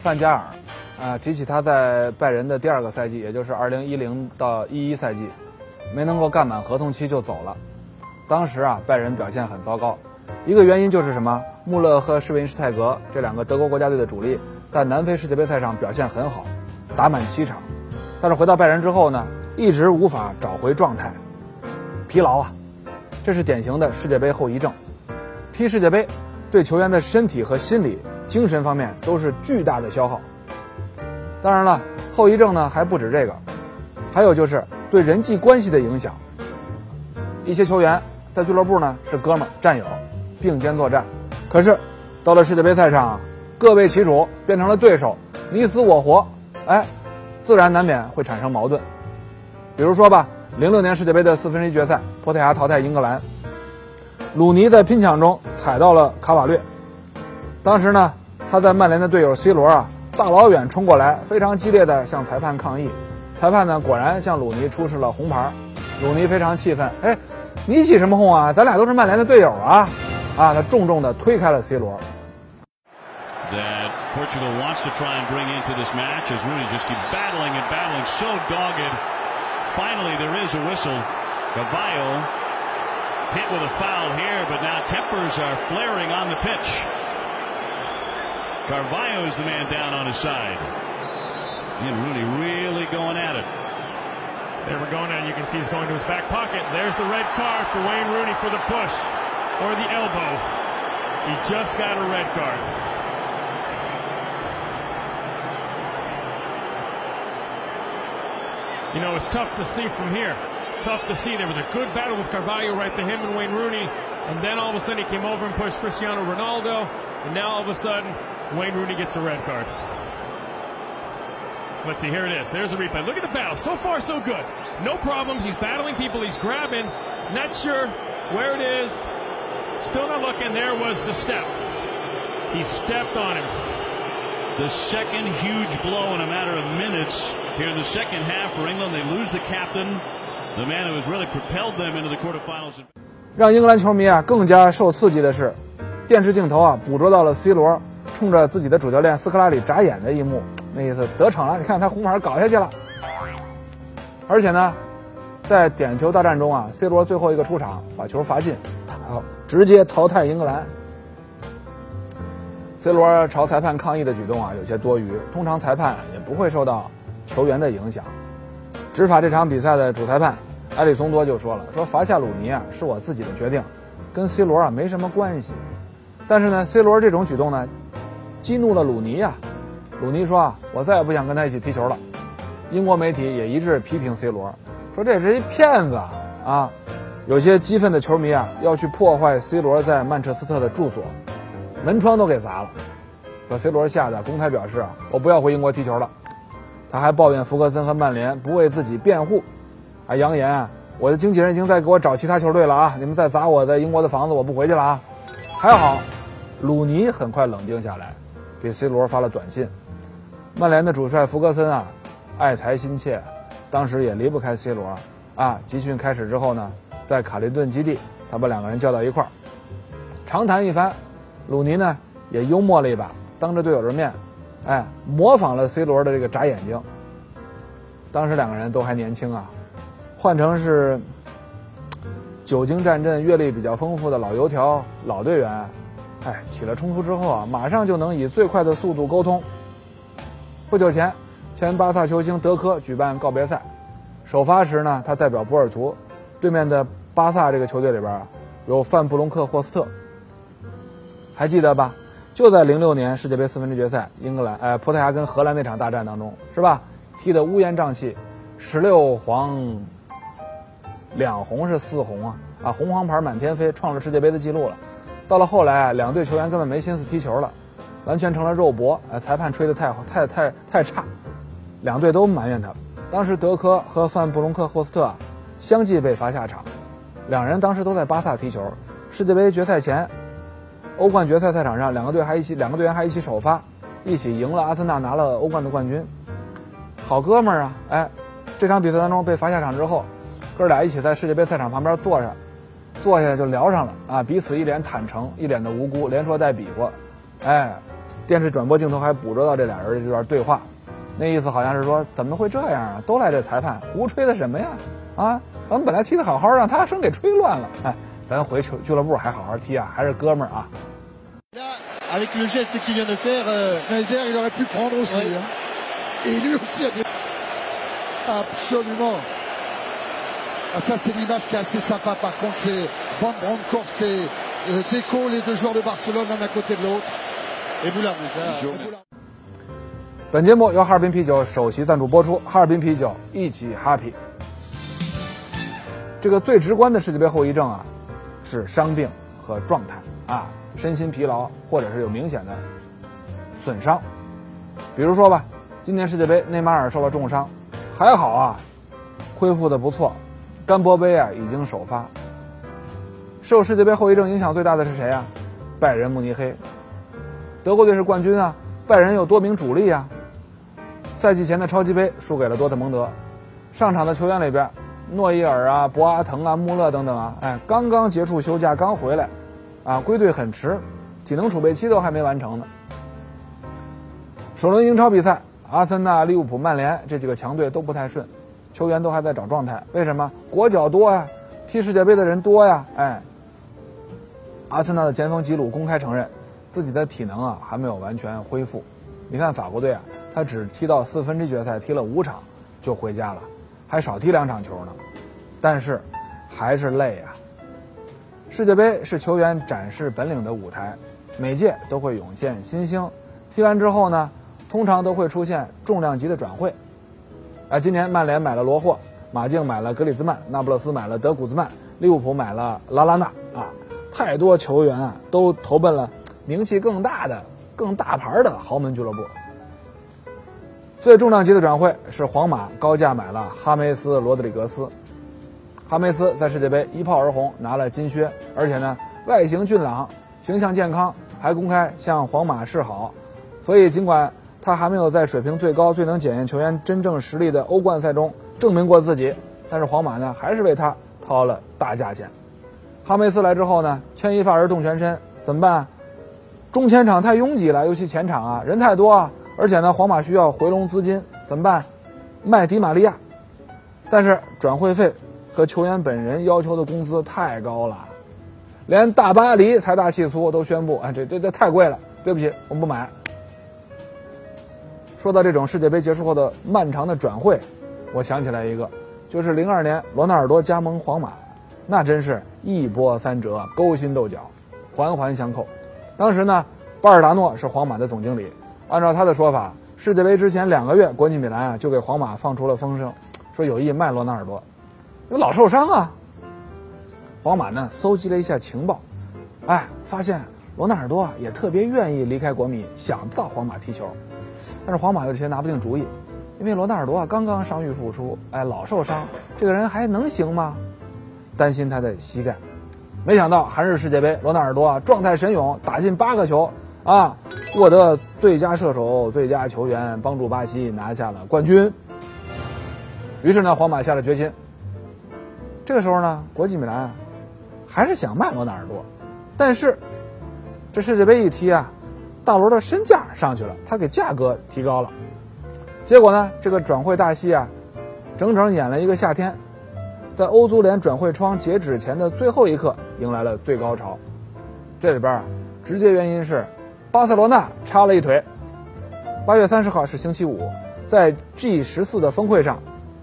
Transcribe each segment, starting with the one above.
范加尔，啊，提起他在拜仁的第二个赛季，也就是二零一零到一一赛季，没能够干满合同期就走了。当时啊，拜仁表现很糟糕，一个原因就是什么？穆勒和施韦因施泰格这两个德国国家队的主力，在南非世界杯赛上表现很好，打满七场，但是回到拜仁之后呢，一直无法找回状态，疲劳啊，这是典型的世界杯后遗症。踢世界杯，对球员的身体和心理。精神方面都是巨大的消耗。当然了，后遗症呢还不止这个，还有就是对人际关系的影响。一些球员在俱乐部呢是哥们儿、战友，并肩作战，可是到了世界杯赛上，各为其主，变成了对手，你死我活，哎，自然难免会产生矛盾。比如说吧，零六年世界杯的四分之一决赛，葡萄牙淘汰英格兰，鲁尼在拼抢中踩到了卡瓦略。当时呢，他在曼联的队友 C 罗啊，大老远冲过来，非常激烈的向裁判抗议。裁判呢，果然向鲁尼出示了红牌。鲁尼非常气愤，哎，你起什么哄啊？咱俩都是曼联的队友啊！啊，他重重的推开了 C 罗。That Portugal wants to try and bring into this match as Rooney just keeps battling and battling, so dogged. Finally, there is a whistle. Cavallo hit with a foul here, but now tempers are flaring on the pitch. Carvalho is the man down on his side. And Rooney really going at it. They were going at. You can see he's going to his back pocket. There's the red card for Wayne Rooney for the push or the elbow. He just got a red card. You know, it's tough to see from here. Tough to see. There was a good battle with Carvalho right to him and Wayne Rooney. And then all of a sudden he came over and pushed Cristiano Ronaldo. And now all of a sudden Wayne Rooney gets a red card. Let's see, here it is. There's a replay. Look at the battle. So far, so good. No problems. He's battling people. He's grabbing. Not sure where it is. Still not looking. There was the step. He stepped on him. The second huge blow in a matter of minutes here in the second half for England. They lose the captain, the man who has really propelled them into the quarterfinals. 让英格兰球迷啊更加受刺激的是，电视镜头啊捕捉到了 C 罗 冲着自己的主教练斯科拉里眨眼的一幕，那意思得逞了！你看他红牌搞下去了。而且呢，在点球大战中啊，C 罗最后一个出场把球罚进，直接淘汰英格兰。C 罗朝裁判抗议的举动啊有些多余，通常裁判也不会受到球员的影响。执法这场比赛的主裁判埃里松多就说了：“说罚下鲁尼啊是我自己的决定，跟 C 罗啊没什么关系。但是呢，C 罗这种举动呢。”激怒了鲁尼呀，鲁尼说啊，我再也不想跟他一起踢球了。英国媒体也一致批评 C 罗，说这是一骗子啊。有些激愤的球迷啊，要去破坏 C 罗在曼彻斯特的住所，门窗都给砸了，把 C 罗吓得公开表示啊，我不要回英国踢球了。他还抱怨福格森和曼联不为自己辩护，还扬言啊，我的经纪人已经在给我找其他球队了啊，你们再砸我在英国的房子，我不回去了啊。还好，鲁尼很快冷静下来。给 C 罗发了短信，曼联的主帅福格森啊，爱才心切，当时也离不开 C 罗啊。集训开始之后呢，在卡利顿基地，他把两个人叫到一块儿，长谈一番。鲁尼呢也幽默了一把，当着队友的面，哎，模仿了 C 罗的这个眨眼睛。当时两个人都还年轻啊，换成是久经战阵、阅历比较丰富的老油条、老队员。哎，起了冲突之后啊，马上就能以最快的速度沟通。不久前，前巴萨球星德科举办告别赛，首发时呢，他代表波尔图，对面的巴萨这个球队里边啊，有范布隆克霍斯特，还记得吧？就在零六年世界杯四分之决赛，英格兰呃葡萄牙跟荷兰那场大战当中，是吧？踢得乌烟瘴气，十六黄两红是四红啊啊，红黄牌满天飞，创了世界杯的记录了。到了后来，两队球员根本没心思踢球了，完全成了肉搏。哎，裁判吹得太太太太差，两队都埋怨他。当时德科和范布隆克霍斯特啊相继被罚下场，两人当时都在巴萨踢球。世界杯决赛前，欧冠决赛赛场上，两个队还一起，两个队员还一起首发，一起赢了阿森纳，拿了欧冠的冠军。好哥们儿啊！哎，这场比赛当中被罚下场之后，哥俩一起在世界杯赛场旁边坐着，坐下就聊上了啊，彼此一脸坦诚，一脸的无辜，连说带比划。哎，电视转播镜头还捕捉到这俩人这段对话，那意思好像是说怎么会这样啊？都赖这裁判，胡吹的什么呀？啊，咱们本来踢得好好，让他生给吹乱了。哎，咱回球俱乐部还好好踢啊，还是哥们儿啊。Ah, ça, c'est l'image qui est assez sympa. Par contre, c'est Van Bronckhorst et euh, Deco, les deux joueurs de Barcelone, l'un à côté de l'autre. Et Moulin Moussa. 本节目由哈尔滨啤酒首席赞助播出，哈尔滨啤酒一起 happy。这个最直观的世界杯后遗症啊，是伤病和状态啊，身心疲劳或者是有明显的损伤。比如说吧，今年世界杯内马尔受了重伤，还好啊，恢复的不错。甘波杯啊已经首发。受世界杯后遗症影响最大的是谁啊？拜仁慕尼黑。德国队是冠军啊，拜仁有多名主力啊。赛季前的超级杯输给了多特蒙德，上场的球员里边，诺伊尔啊、博阿滕啊、穆勒等等啊，哎，刚刚结束休假刚回来，啊，归队很迟，体能储备期都还没完成呢。首轮英超比赛，阿森纳、利物浦、曼联这几个强队都不太顺，球员都还在找状态。为什么？国脚多呀，踢世界杯的人多呀，哎。阿森纳的前锋吉鲁公开承认，自己的体能啊还没有完全恢复。你看法国队啊，他只踢到四分之一决赛，踢了五场就回家了，还少踢两场球呢，但是还是累啊。世界杯是球员展示本领的舞台，每届都会涌现新星，踢完之后呢，通常都会出现重量级的转会。啊，今年曼联买了罗霍，马竞买了格里兹曼，那不勒斯买了德古兹曼，利物浦买了拉拉纳啊。太多球员啊，都投奔了名气更大的、更大牌的豪门俱乐部。最重量级的转会是皇马高价买了哈梅斯·罗德里格斯。哈梅斯在世界杯一炮而红，拿了金靴，而且呢，外形俊朗，形象健康，还公开向皇马示好。所以，尽管他还没有在水平最高、最能检验球员真正实力的欧冠赛中证明过自己，但是皇马呢，还是为他掏了大价钱。哈梅斯来之后呢，牵一发而动全身，怎么办？中前场太拥挤了，尤其前场啊，人太多啊，而且呢，皇马需要回笼资金，怎么办？卖迪玛利亚，但是转会费和球员本人要求的工资太高了，连大巴黎财大气粗都宣布，哎，这这这太贵了，对不起，我们不买。说到这种世界杯结束后的漫长的转会，我想起来一个，就是零二年罗纳尔多加盟皇马。那真是一波三折，勾心斗角，环环相扣。当时呢，巴尔达诺是皇马的总经理，按照他的说法，世界杯之前两个月，国际米兰啊就给皇马放出了风声，说有意卖罗纳尔多，因为老受伤啊。皇马呢搜集了一下情报，哎，发现罗纳尔多啊也特别愿意离开国米，想到皇马踢球，但是皇马有些拿不定主意，因为罗纳尔多啊刚刚伤愈复出，哎，老受伤，这个人还能行吗？担心他的膝盖，没想到韩日世界杯，罗纳尔多啊状态神勇，打进八个球啊，获得最佳射手、最佳球员，帮助巴西拿下了冠军。于是呢，皇马下了决心。这个时候呢，国际米兰还是想卖罗纳尔多，但是这世界杯一踢啊，大罗的身价上去了，他给价格提高了，结果呢，这个转会大戏啊，整整演了一个夏天。在欧足联转会窗截止前的最后一刻，迎来了最高潮。这里边啊，直接原因是巴塞罗那插了一腿。八月三十号是星期五，在 G 十四的峰会上，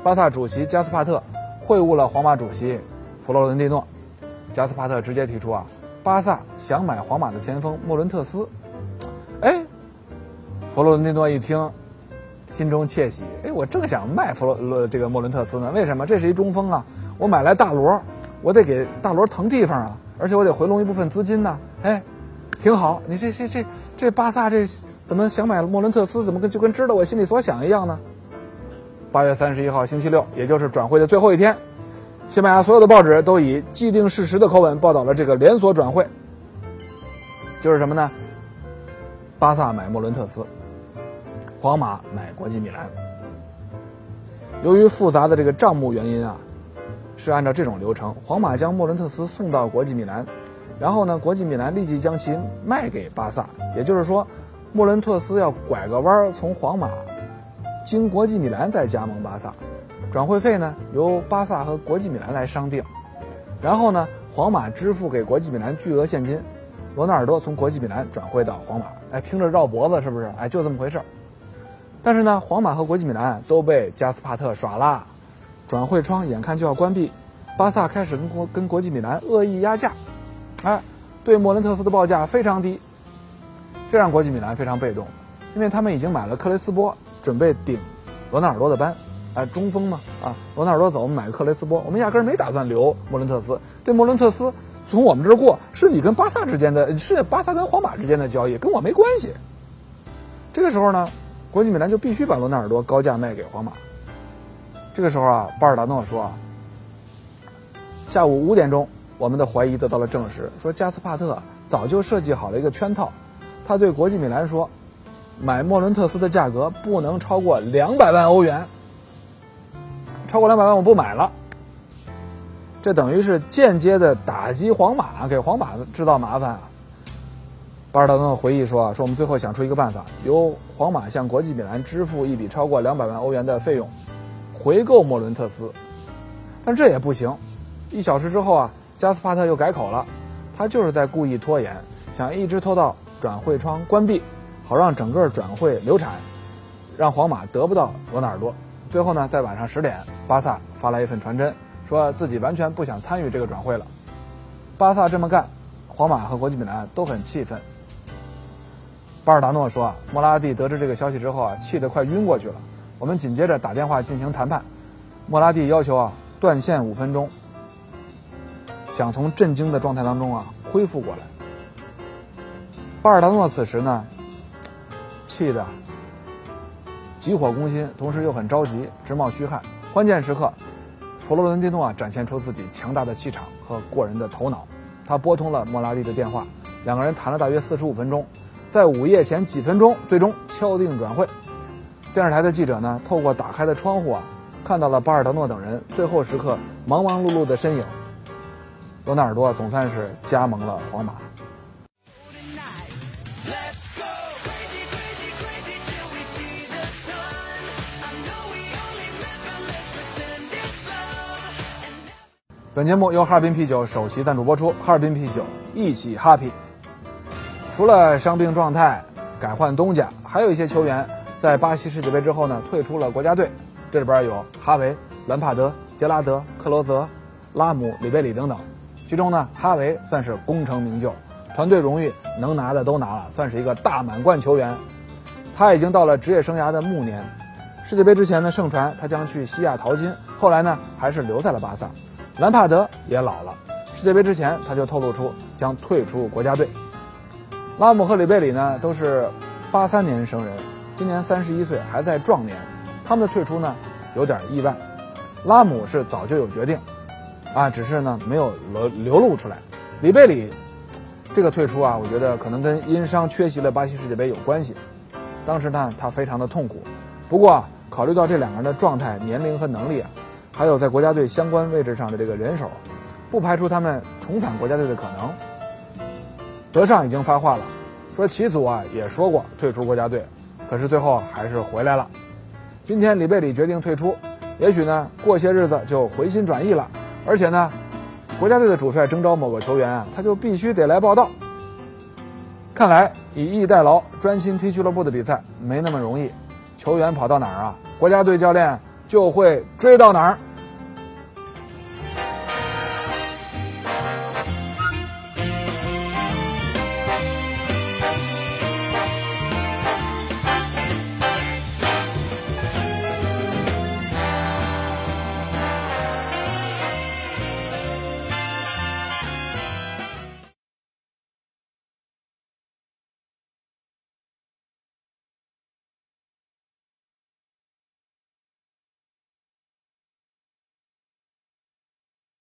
巴萨主席加斯帕特会晤了皇马主席弗洛伦蒂诺。加斯帕特直接提出啊，巴萨想买皇马的前锋莫伦特斯。哎，弗洛伦蒂诺一听。心中窃喜，哎，我正想卖弗洛这个莫伦特斯呢，为什么？这是一中锋啊，我买来大罗，我得给大罗腾地方啊，而且我得回笼一部分资金呢，哎，挺好。你这这这这巴萨这怎么想买莫伦特斯？怎么跟就跟知道我心里所想一样呢？八月三十一号星期六，也就是转会的最后一天，西班牙所有的报纸都以既定事实的口吻报道了这个连锁转会，就是什么呢？巴萨买莫伦特斯，皇马买国际米兰。由于复杂的这个账目原因啊，是按照这种流程：皇马将莫伦特斯送到国际米兰，然后呢，国际米兰立即将其卖给巴萨。也就是说，莫伦特斯要拐个弯儿从皇马经国际米兰再加盟巴萨，转会费呢由巴萨和国际米兰来商定，然后呢，皇马支付给国际米兰巨额现金，罗纳尔多从国际米兰转会到皇马。哎，听着绕脖子是不是？哎，就这么回事儿。但是呢，皇马和国际米兰都被加斯帕特耍了，转会窗眼看就要关闭，巴萨开始跟国跟国际米兰恶意压价，哎，对莫伦特斯的报价非常低，这让国际米兰非常被动，因为他们已经买了克雷斯波，准备顶罗纳尔多的班，哎，中锋嘛，啊，罗纳尔多走，我们买个克雷斯波，我们压根儿没打算留莫伦特斯，对莫伦特斯从我们这儿过，是你跟巴萨之间的，是巴萨跟皇马之间的交易，跟我没关系。这个时候呢？国际米兰就必须把罗纳尔多高价卖给皇马。这个时候啊，巴尔达诺说：“啊，下午五点钟，我们的怀疑得到了证实，说加斯帕特早就设计好了一个圈套。他对国际米兰说，买莫伦特斯的价格不能超过两百万欧元，超过两百万我不买了。这等于是间接的打击皇马，给皇马制造麻烦啊。”巴尔达诺回忆说：“啊说我们最后想出一个办法，由皇马向国际米兰支付一笔超过两百万欧元的费用，回购莫伦特斯。但这也不行。一小时之后啊，加斯帕特又改口了，他就是在故意拖延，想一直拖到转会窗关闭，好让整个转会流产，让皇马得不到罗纳尔多。最后呢，在晚上十点，巴萨发来一份传真，说自己完全不想参与这个转会了。巴萨这么干，皇马和国际米兰都很气愤。”巴尔达诺说：“，莫拉蒂得知这个消息之后啊，气得快晕过去了。我们紧接着打电话进行谈判，莫拉蒂要求啊断线五分钟，想从震惊的状态当中啊恢复过来。巴尔达诺此时呢，气得急火攻心，同时又很着急，直冒虚汗。关键时刻，佛罗伦蒂诺啊展现出自己强大的气场和过人的头脑，他拨通了莫拉蒂的电话，两个人谈了大约四十五分钟。”在午夜前几分钟，最终敲定转会。电视台的记者呢，透过打开的窗户啊，看到了巴尔德诺等人最后时刻忙忙碌碌的身影。罗纳尔多总算是加盟了皇马。本节目由哈尔滨啤酒首席赞助播出，哈尔滨啤酒一起 happy。除了伤病状态改换东家，还有一些球员在巴西世界杯之后呢退出了国家队。这里边有哈维、兰帕德、杰拉德、克罗泽、拉姆、里贝里等等。其中呢，哈维算是功成名就，团队荣誉能拿的都拿了，算是一个大满贯球员。他已经到了职业生涯的暮年。世界杯之前呢，盛传他将去西亚淘金，后来呢，还是留在了巴萨。兰帕德也老了，世界杯之前他就透露出将退出国家队。拉姆和里贝里呢都是八三年生人，今年三十一岁，还在壮年。他们的退出呢有点意外。拉姆是早就有决定，啊，只是呢没有流流露出来。里贝里这个退出啊，我觉得可能跟因伤缺席了巴西世界杯有关系。当时呢他非常的痛苦。不过啊，考虑到这两个人的状态、年龄和能力啊，还有在国家队相关位置上的这个人手，不排除他们重返国家队的可能。德尚已经发话了，说齐祖啊也说过退出国家队，可是最后还是回来了。今天里贝里决定退出，也许呢过些日子就回心转意了。而且呢，国家队的主帅征召某个球员啊，他就必须得来报道。看来以逸待劳，专心踢俱乐部的比赛没那么容易。球员跑到哪儿啊，国家队教练就会追到哪儿。